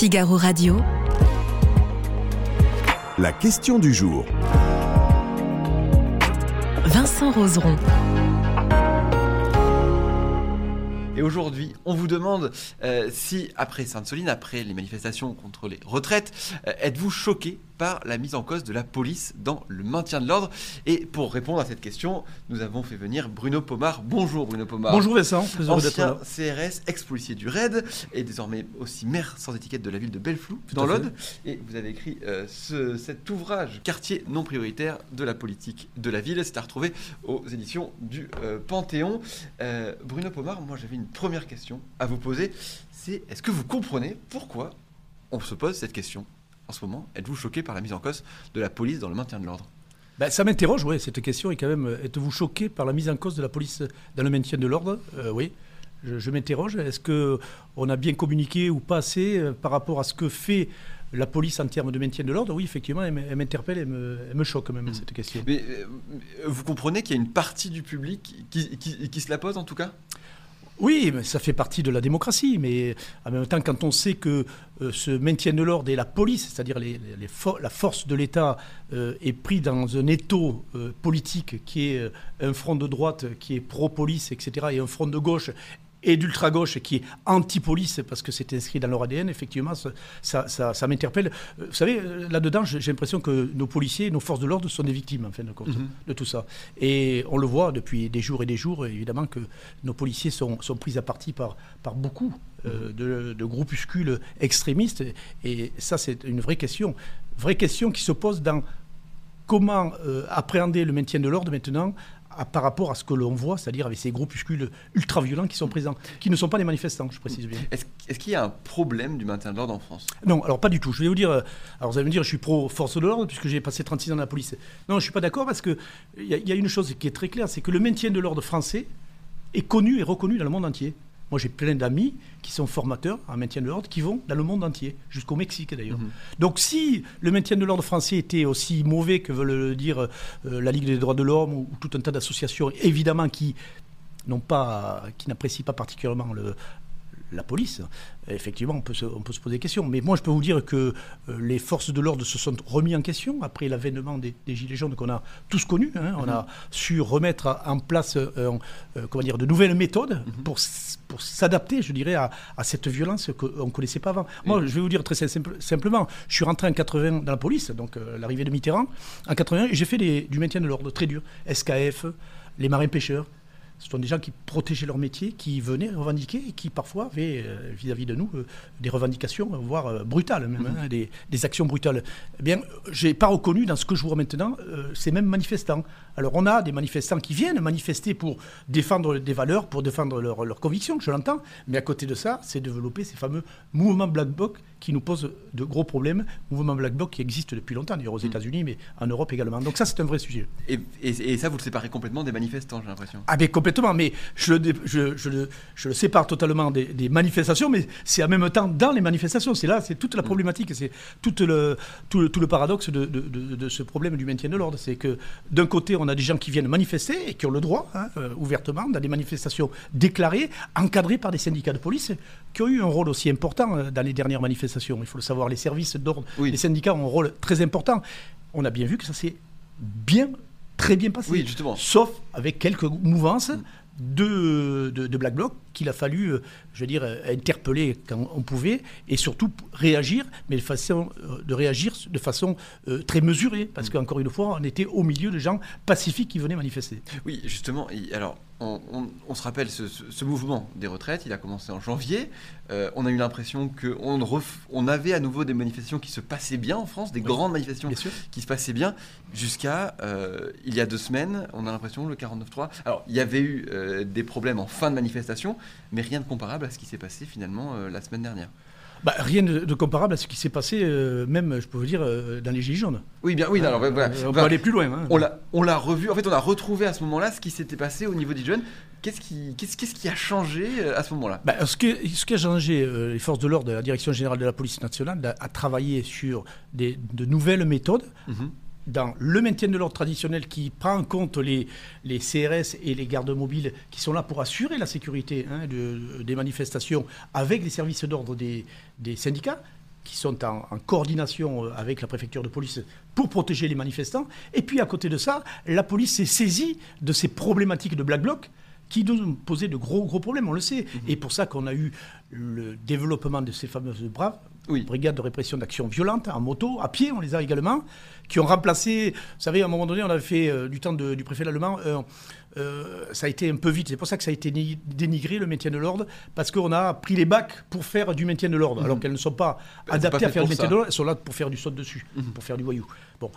Figaro Radio. La question du jour. Vincent Roseron. Et aujourd'hui, on vous demande euh, si, après Sainte-Soline, après les manifestations contre les retraites, euh, êtes-vous choqué par la mise en cause de la police dans le maintien de l'ordre Et pour répondre à cette question, nous avons fait venir Bruno Pomar. Bonjour Bruno Pomar. Bonjour Vincent, heureux d'être là. CRS, ex-policier du RAID, et désormais aussi maire sans étiquette de la ville de Belleflou, dans l'Aude. Et vous avez écrit euh, ce- cet ouvrage, Quartier non prioritaire de la politique de la ville. C'est à retrouver aux éditions du euh, Panthéon. Euh, Bruno Pomar, moi j'avais une première question à vous poser. C'est est-ce que vous comprenez pourquoi on se pose cette question? En ce moment Êtes-vous choqué par la mise en cause de la police dans le maintien de l'ordre? Ben, ça m'interroge, oui, cette question est quand même, êtes-vous choqué par la mise en cause de la police dans le maintien de l'ordre? Euh, Oui, je, je m'interroge. Est-ce qu'on a bien communiqué ou pas assez euh, par rapport à ce que fait la police en termes de maintien de l'ordre? Oui, effectivement, elle m'interpelle, elle me, elle me choque même, Mhm. cette question. Mais euh, vous comprenez qu'il y a une partie du public qui, qui- qui se la pose en tout cas? Oui, mais ça fait partie de la démocratie, mais en même temps, quand on sait que euh, ce maintien de l'ordre et la police, c'est-à-dire la force de l'État, euh, est pris dans un étau euh, politique qui est euh, un front de droite qui est pro-police, etc., et un front de gauche et d'ultra-gauche qui est anti-police, parce que c'est inscrit dans leur ADN, effectivement, ça, ça, ça- ça m'interpelle. Euh, Vous savez, euh, là-dedans, j'ai l'impression que nos policiers, nos forces de l'ordre sont des victimes, en fin de compte, Mhm. de tout ça. Et on le voit depuis des jours et des jours, évidemment, que nos policiers sont, sont pris à partie par, par beaucoup euh, de, de groupuscules extrémistes. Et ça, c'est une vraie question. Vraie question qui se pose dans comment euh, appréhender le maintien de l'ordre maintenant à- par rapport à ce que l'on voit, c'est-à-dire avec ces groupuscules ultra-violents qui sont présents, qui ne sont pas des manifestants, je précise bien. Est-ce qu'il y a un problème du maintien de l'ordre en France? Non, alors pas du tout. Je vais vous dire. euh, Alors vous allez me dire, je suis pro force de l'ordre puisque j'ai passé 36 ans dans la police. Non, je suis pas d'accord parce que il y, a- il y a une chose qui est très claire, c'est que le maintien de l'ordre français est connu et reconnu dans le monde entier. Moi, j'ai plein d'amis qui sont formateurs en maintien de l'ordre qui vont dans le monde entier, jusqu'au Mexique d'ailleurs. Mhm. Donc, si le maintien de l'ordre français était aussi mauvais que veut le dire euh, la Ligue des droits de l'homme ou, ou tout un tas d'associations, évidemment, qui n'ont pas, qui n'apprécient pas particulièrement le, la police, effectivement, on peut, se, on peut se poser des questions. Mais moi, je peux vous dire que euh, les forces de l'ordre se sont remis en question après l'avènement des, des Gilets jaunes qu'on a tous connus. hein. On a su remettre en place euh, euh, comment dire, de nouvelles méthodes pour, s- pour s'adapter, je dirais, à, à cette violence qu'on ne connaissait pas avant. Moi, je vais vous dire très simple- simplement, je suis rentré en 80 dans la police, donc euh, l'arrivée de Mitterrand, en 81, et j'ai fait des- du maintien de l'ordre très dur. SKF, les marins-pêcheurs. Ce sont des gens qui protégeaient leur métier, qui venaient revendiquer et qui parfois avaient euh, vis-à-vis de nous euh, des revendications, voire euh, brutales même, hein, des, des actions brutales. Eh bien, j'ai pas reconnu dans ce que je vois maintenant ces mêmes manifestants. Alors on a des manifestants qui viennent manifester pour défendre des valeurs, pour défendre leurs convictions, je l'entends, mais à côté de ça, c'est développer ces fameux mouvements Black Bloc qui nous posent de gros problèmes, mouvements Black Bloc qui existent depuis longtemps, d'ailleurs aux États-Unis, mais en Europe également. Donc ça, c'est un vrai sujet. et, et- et ça, vous le séparez complètement des manifestants, j'ai l'impression. Ah ben complètement, mais je le, dé- je, je le, je le sépare totalement des, des manifestations, mais c'est en même temps dans les manifestations. C'est là, c'est toute la problématique, c'est tout le, tout, le, tout le paradoxe de, de- de- de ce problème du maintien de l'ordre. C'est que d'un côté, on a des gens qui viennent manifester et qui ont le droit, hein, euh, ouvertement, dans des manifestations déclarées, encadrées par des syndicats de police, qui ont eu un rôle aussi important euh, dans les dernières manifestations. Il faut le savoir, les services d'ordre, Oui. les syndicats ont un rôle très important. On a bien vu que ça s'est bien, très bien passé Oui, justement. sauf avec quelques mouvances de, de, de Black Bloc qu'il a fallu, euh, je veux dire, euh, interpeller quand on pouvait et surtout réagir, mais de façon euh, de réagir de façon très mesurée, parce qu'encore une fois, on était au milieu de gens pacifiques qui venaient manifester. Oui, justement. alors, on, on- on se rappelle ce, ce- ce mouvement des retraites. Il a commencé en janvier. Euh, on a eu l'impression qu'on on avait à nouveau des manifestations qui se passaient bien en France, des Oui. grandes manifestations qui se passaient bien, jusqu'à euh, il y a deux semaines. On a l'impression le 49.3. Alors, il y avait eu euh, des problèmes en fin de manifestation, mais rien de comparable à ce qui s'est passé finalement euh, la semaine dernière. Bah, rien de, de comparable à ce qui s'est passé, euh, même, je peux vous dire, euh, dans les Gilets jaunes. Oui, bien, oui. alors, voilà. On peut aller plus loin. hein. On l'a, revu. En fait, on a retrouvé à ce moment-là ce qui s'était passé au niveau des jeunes. Qu'est-ce qui, qui a changé à ce moment-là? Bah, ce, que, ce qui a changé, euh, les forces de l'ordre, la Direction générale de la police nationale, a, a travaillé sur des, de nouvelles méthodes Mhm. Dans le maintien de l'ordre traditionnel qui prend en compte les, les CRS et les gardes mobiles qui sont là pour assurer la sécurité hein, de- des manifestations avec les services d'ordre des, des syndicats. qui sont en, en, coordination euh, avec la préfecture de police pour protéger les manifestants. Et puis à côté de ça, la police s'est saisie de ces problématiques de Black Bloc qui nous posaient de gros, gros problèmes, on le sait. Mmh. Et pour ça qu'on a eu le développement de ces fameuses braves, oui. brigades de répression d'action violente, en moto, à pied, on les a également, qui ont remplacé, vous savez, à un moment donné, on avait fait euh, du temps de, du préfet l'Allemand, euh, euh, ça a été un peu vite. C'est pour ça que ça a été dénigré, le maintien de l'ordre, parce qu'on a pris les bacs pour faire du maintien de l'ordre, mmh. alors qu'elles ne sont pas ben, adaptées pas à faire du maintien de l'ordre, elles sont là pour faire du saut dessus, mmh. pour faire du voyou. Bon,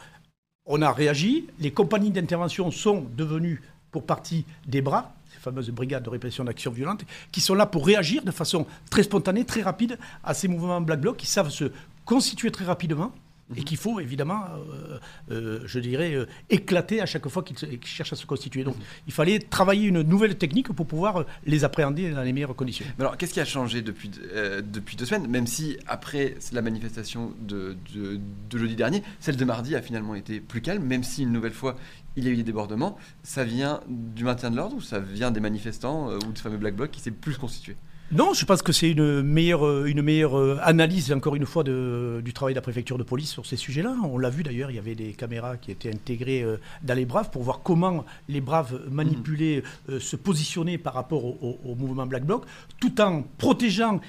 on a réagi, les compagnies d'intervention sont devenues pour partie des bras, fameuses brigades de répression d'action violente, qui sont là pour réagir de façon très spontanée, très rapide à ces mouvements Black Bloc, qui savent se constituer très rapidement et mhm. qu'il faut évidemment, euh, euh, je dirais, euh, éclater à chaque fois qu'ils cherchent à se constituer. Donc mhm. il fallait travailler une nouvelle technique pour pouvoir les appréhender dans les meilleures conditions. Mais alors qu'est-ce qui a changé depuis, depuis deux semaines? Même si après la manifestation de, de, de, jeudi dernier, celle de mardi a finalement été plus calme, même si une nouvelle fois il y a eu des débordements, ça vient du maintien de l'ordre ou ça vient des manifestants ou de ce fameux Black Bloc qui s'est plus constitué? Non, je pense que c'est une meilleure, euh, une meilleure euh, analyse, encore une fois, de, du travail de la préfecture de police sur ces sujets-là. On l'a vu d'ailleurs, il y avait des caméras qui étaient intégrées euh, dans les Braves pour voir comment les Braves manipulaient, se positionnaient par rapport au, mouvement Black Bloc, tout en protégeant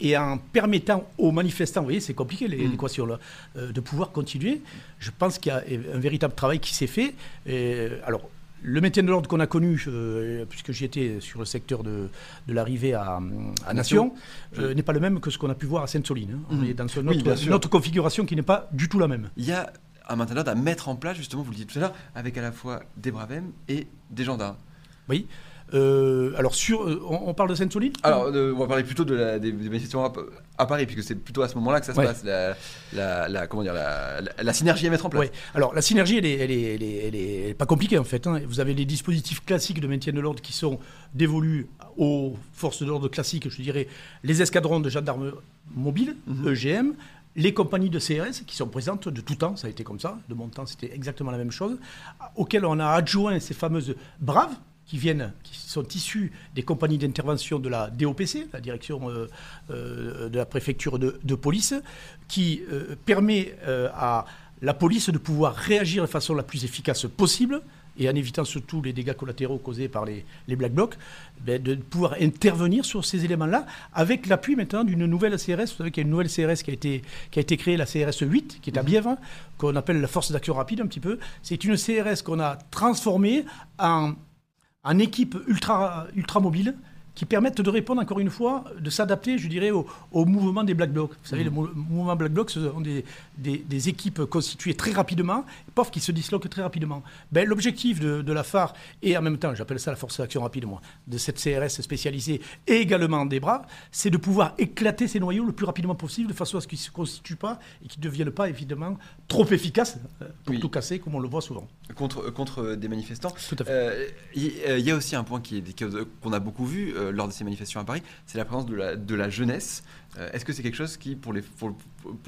et en permettant aux manifestants, vous voyez, c'est compliqué mm. l'équation là, de pouvoir continuer. Je pense qu'il y a un véritable travail qui s'est fait. alors, le maintien de l'ordre qu'on a connu, euh, puisque j'y étais sur le secteur de, l'arrivée à, Nation, euh, n'est pas le même que ce qu'on a pu voir à Sainte-Soline. Hein. On mhm. est dans une autre, configuration qui n'est pas du tout la même. Il y a un maintien d'ordre à mettre en place, justement, vous le dites tout à l'heure, avec à la fois des bravem et des gendarmes. Oui. Euh, alors, sur, euh, on, parle de Sainte-Soline Alors, on va parler plutôt de la, des, manifestations à, Paris, puisque c'est plutôt à ce moment-là que ça se passe, la, la, comment dire, la, synergie à mettre en place. Ouais. Alors, la synergie, elle est, elle est, elle est, pas compliquée, en fait. Hein. Vous avez les dispositifs classiques de maintien de l'ordre qui sont dévolus aux forces de l'ordre classiques, je dirais, les escadrons de gendarmes mobiles, EGM, mhm. les compagnies de CRS qui sont présentes de tout temps, ça a été comme ça, de mon temps c'était exactement la même chose, auxquelles on a adjoint ces fameuses braves, qui viennent, qui sont issus des compagnies d'intervention de la DOPC, la direction euh, euh, de la préfecture de, police, qui euh, permet à la police de pouvoir réagir de façon la plus efficace possible et en évitant surtout les dégâts collatéraux causés par les, Black Blocs, ben, de pouvoir intervenir sur ces éléments-là avec l'appui maintenant d'une nouvelle CRS. Vous savez qu'il y a une nouvelle CRS qui a été, qui a été créée, la CRS 8, qui est à mhm. Bièvre, qu'on appelle la force d'action rapide un petit peu. C'est une CRS qu'on a transformée en en équipe ultra, ultra mobile qui permettent de répondre, encore une fois, de s'adapter, je dirais, au, mouvement des Black Blocs. Vous savez, le mmh. mouvement Black Blocs, ce sont des, des, équipes constituées très rapidement, pof, qui se disloquent très rapidement. Ben, L'objectif de, la phare, et en même temps, j'appelle ça la force d'action rapide, moi, de cette CRS spécialisée, et également des bras, c'est de pouvoir éclater ces noyaux le plus rapidement possible, de façon à ce qu'ils ne se constituent pas et qu'ils ne deviennent pas, évidemment, trop efficaces euh, pour tout casser, comme on le voit souvent. Contre, contre des manifestants. Tout à fait. Il euh, y, a aussi un point qu'on a beaucoup vu, euh, lors de ces manifestations à Paris, c'est la présence de la, jeunesse. Euh, est-ce que c'est quelque chose qui, pour les, pour,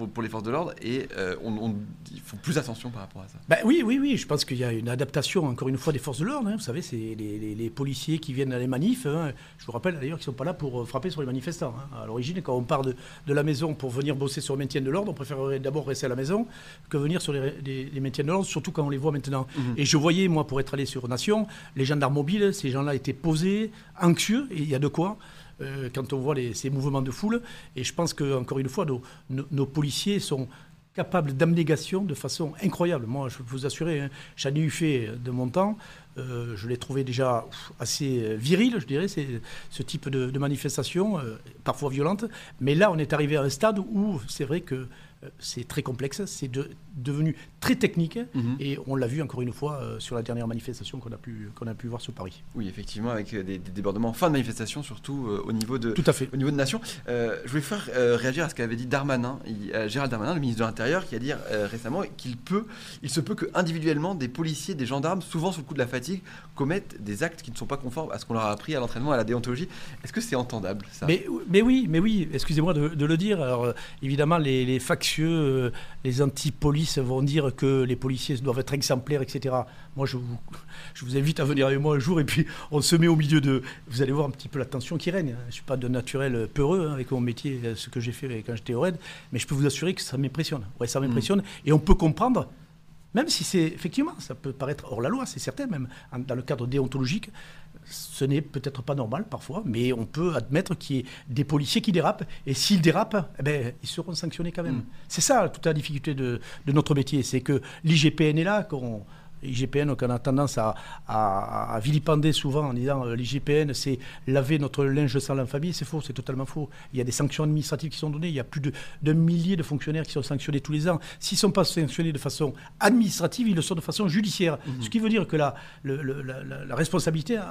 pour, les forces de l'ordre, et euh, on, il faut plus attention par rapport à ça? Bah, Oui, oui, oui. Je pense qu'il y a une adaptation, encore une fois, des forces de l'ordre. Hein. Vous savez, c'est les, les, policiers qui viennent à les manifs. Hein. Je vous rappelle d'ailleurs qu'ils ne sont pas là pour euh, frapper sur les manifestants. Hein. À l'origine, quand on part de, de, la maison pour venir bosser sur le maintien de l'ordre, on préférerait d'abord rester à la maison que venir sur les, les, maintiens de l'ordre, surtout quand on les voit maintenant. Mhm. Et je voyais, moi, pour être allé sur Nation, les gendarmes mobiles, ces gens-là étaient posés, anxieux, et il y a de quoi. Euh, quand on voit ces mouvements de foule. Et je pense qu'encore une fois, nos, policiers sont capables d'abnégation de façon incroyable. Moi, je peux vous assurer, hein, j'en ai eu fait de mon temps. Euh, je l'ai trouvé déjà assez viril, je dirais, ce type de, manifestation, euh, parfois violente. Mais là, on est arrivé à un stade où c'est vrai que c'est très complexe, c'est devenu très technique mhm. et on l'a vu encore une fois euh, sur la dernière manifestation qu'on a, pu, qu'on a pu voir sur Paris. Oui, effectivement, avec des, débordements en fin de manifestation, surtout euh, au, niveau de, Tout à fait. au niveau de Nation. Euh, je voulais faire réagir à ce qu'avait dit Darmanin, Gérald Darmanin, le ministre de l'Intérieur, qui a dit récemment qu'il peut, il se peut que individuellement des policiers, des gendarmes, souvent sous le coup de la fatigue, commettent des actes qui ne sont pas conformes à ce qu'on leur a appris à l'entraînement, à la déontologie. Est-ce que c'est entendable ça? Mais, mais oui, mais oui, excusez-moi de, le dire. Alors évidemment, les, les factions euh, les anti-police vont dire que les policiers doivent être exemplaires, etc. Moi, je vous, je vous invite à venir avec moi un jour et puis on se met au milieu de. Vous allez voir un petit peu la tension qui règne. Je ne suis pas de naturel peureux hein, avec mon métier, euh, ce que j'ai fait quand j'étais au RAID, mais je peux vous assurer que ça m'impressionne. Ouais, ça m'impressionne. Mmh. Et on peut comprendre même si c'est effectivement, ça peut paraître hors la loi, c'est certain, même dans le cadre déontologique, ce n'est peut-être pas normal parfois, mais on peut admettre qu'il y ait des policiers qui dérapent, et s'ils dérapent, eh ben, ils seront sanctionnés quand même. Mm. C'est ça toute la difficulté de, de notre métier, c'est que l'IGPN est là, qu'on IGPN, donc on a tendance à, à, vilipender souvent en disant euh, l'IGPN, c'est laver notre linge sans l'infamie. C'est faux, c'est totalement faux. Il y a des sanctions administratives qui sont données. Il y a plus d'un millier de fonctionnaires qui sont sanctionnés tous les ans. S'ils ne sont pas sanctionnés de façon administrative, ils le sont de façon judiciaire. Mhm. Ce qui veut dire que la, la, responsabilité euh,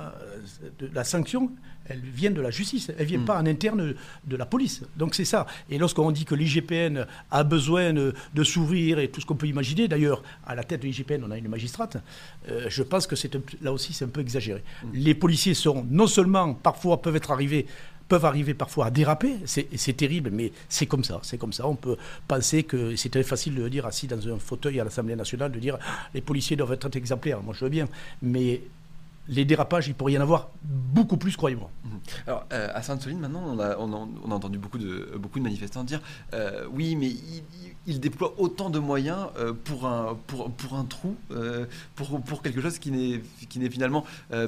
de la sanction, elle vient de la justice. Elle ne vient mhm. pas en interne de la police. Donc c'est ça. Et lorsqu'on dit que l'IGPN a besoin de, de s'ouvrir et tout ce qu'on peut imaginer, d'ailleurs, à la tête de l'IGPN, on a une magistrate euh, je pense que c'est là aussi c'est un peu exagéré. Mm. Les policiers sont non seulement parfois peuvent être arrivés peuvent arriver parfois à déraper, c'est terrible, mais c'est comme ça, c'est comme ça. On peut penser que c'est très facile de dire assis dans un fauteuil à l'Assemblée nationale, de dire les policiers doivent être exemplaires. Moi, je veux bien, mais les dérapages, il pourrait y en avoir beaucoup plus, croyez-moi. Mhm. Alors, euh, à Sainte-Soline, maintenant, on a, entendu beaucoup de, manifestants dire euh, oui, mais il, il, déploie autant de moyens euh, pour, un, trou, pour, quelque chose qui n'est finalement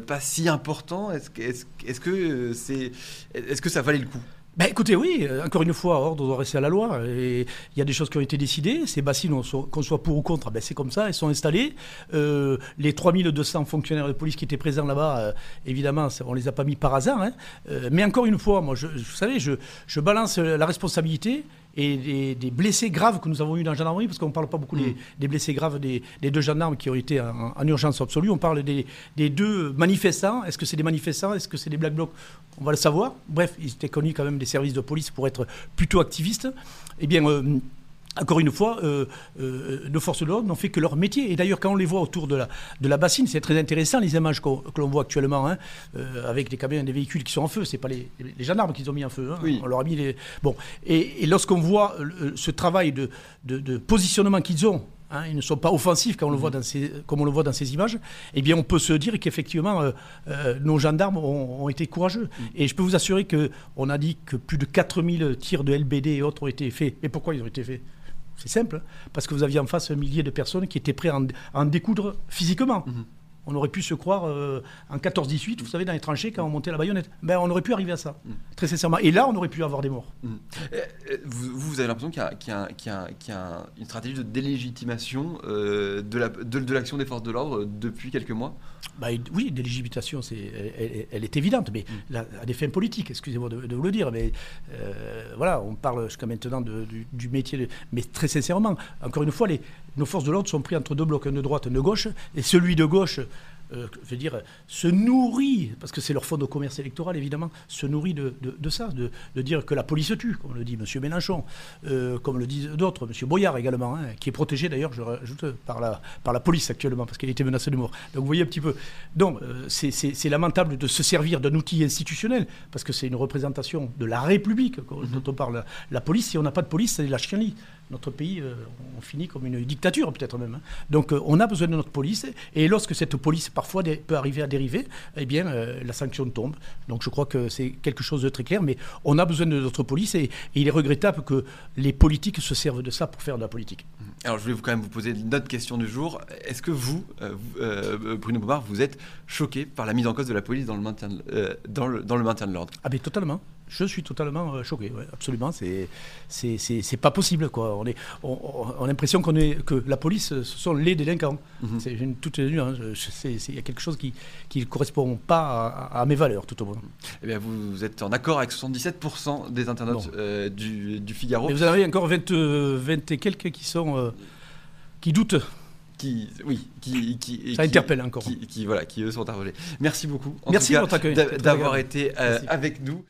pas si important. Est -ce que ça valait le coup? Ben écoutez, oui, euh, encore une fois, ordre doit rester à la loi. Il y a des choses qui ont été décidées. Ces bassines, qu'on soit pour ou contre, ben c'est comme ça, elles sont installées. Euh, les 3200 fonctionnaires de police qui étaient présents là-bas, euh, évidemment, on les a pas mis par hasard. Hein. mais encore une fois, moi, vous savez, je balance la responsabilité et des, blessés graves que nous avons eu dans la gendarmerie, parce qu'on ne parle pas beaucoup des, mm. blessés graves des, deux gendarmes qui ont été en, urgence absolue, on parle des, deux manifestants. Est-ce que c'est des manifestants? Est-ce que c'est des black blocs? On va le savoir. Bref, ils étaient connus quand même des services de police pour être plutôt activistes. Eh bien, euh, encore une fois, euh, euh, nos forces de l'ordre n'ont fait que leur métier. Et d'ailleurs, quand on les voit autour de la, de la bassine, c'est très intéressant les images que l'on voit actuellement, hein, euh, avec des camions et des véhicules qui sont en feu. Ce n'est pas les, les, gendarmes qui ont mis en feu. Hein. oui. On leur a mis les. Bon. Et, lorsqu'on voit ce travail de, de, positionnement qu'ils ont, hein, ils ne sont pas offensifs quand on le voit mmh. dans ces, comme on le voit dans ces images, eh bien on peut se dire qu'effectivement nos gendarmes ont, été courageux. Mmh. Et je peux vous assurer qu'on a dit que plus de 4000 tirs de LBD et autres ont été faits. Et pourquoi ils ont été faits? C'est simple, parce que vous aviez en face un millier de personnes qui étaient prêtes à en, découdre physiquement. Mhm. On aurait pu se croire euh, en 14-18, vous savez, dans les tranchées, quand on montait la baïonnette. Ben, on aurait pu arriver à ça, mhm. très sincèrement. Et là, on aurait pu avoir des morts. Mhm. Euh, euh, vous, vous, avez l'impression qu'il y, a une stratégie de délégitimation de l'action des forces de l'ordre depuis quelques mois? Bah, oui, délégitimation, elle, elle, est évidente, mais mm. à des fins politiques, excusez-moi de, vous le dire. Mais voilà, on parle jusqu'à maintenant du, du, métier. mais très sincèrement, encore une fois, les, nos forces de l'ordre sont pris entre deux blocs, un de droite, un de gauche, et celui de gauche euh, je veux dire, se nourrit, parce que c'est leur fonds de commerce électoral évidemment, se nourrit de, ça, de, dire que la police tue, comme le dit M. Mélenchon, euh, comme le disent d'autres, M. Boyard également, hein, qui est protégé d'ailleurs, je rajoute, par la, par la police actuellement, parce qu'il a été menacé de mort. Donc vous voyez un petit peu. Donc euh, c'est lamentable de se servir d'un outil institutionnel, parce que c'est une représentation de la République mm-hmm. dont on parle. La police, si on n'a pas de police, c'est la chienlit notre pays, euh, on finit comme une dictature peut-être même. Hein. Donc euh, on a besoin de notre police, et lorsque cette police parfois peut arriver à dériver, eh bien euh, la sanction tombe. Donc je crois que c'est quelque chose de très clair, mais on a besoin de notre police, et, il est regrettable que les politiques se servent de ça pour faire de la politique. Alors je voulais quand même vous poser une autre question du jour. Est-ce que vous, Bruno Bobard, vous êtes choqué par la mise en cause de la police dans le maintien dans le, dans le maintien de l'ordre? Ah bien totalement. Je suis totalement euh, choqué, absolument. C'est, c'est, pas possible, quoi. On, est, on, a l'impression qu'on est, que la police, ce sont les délinquants. Mhm. C'est une, toute Il hein. y a quelque chose qui ne correspond pas à, mes valeurs, tout au moins. Eh bien, vous êtes en accord avec 77% des internautes euh, du, Figaro. Vous en avez encore 20, 20 et quelques qui sont. Euh, qui doutent qui, oui, qui, qui, ça interpelle encore. Qui, voilà, qui eux sont interrogés. Merci beaucoup. Merci d'avoir été avec nous.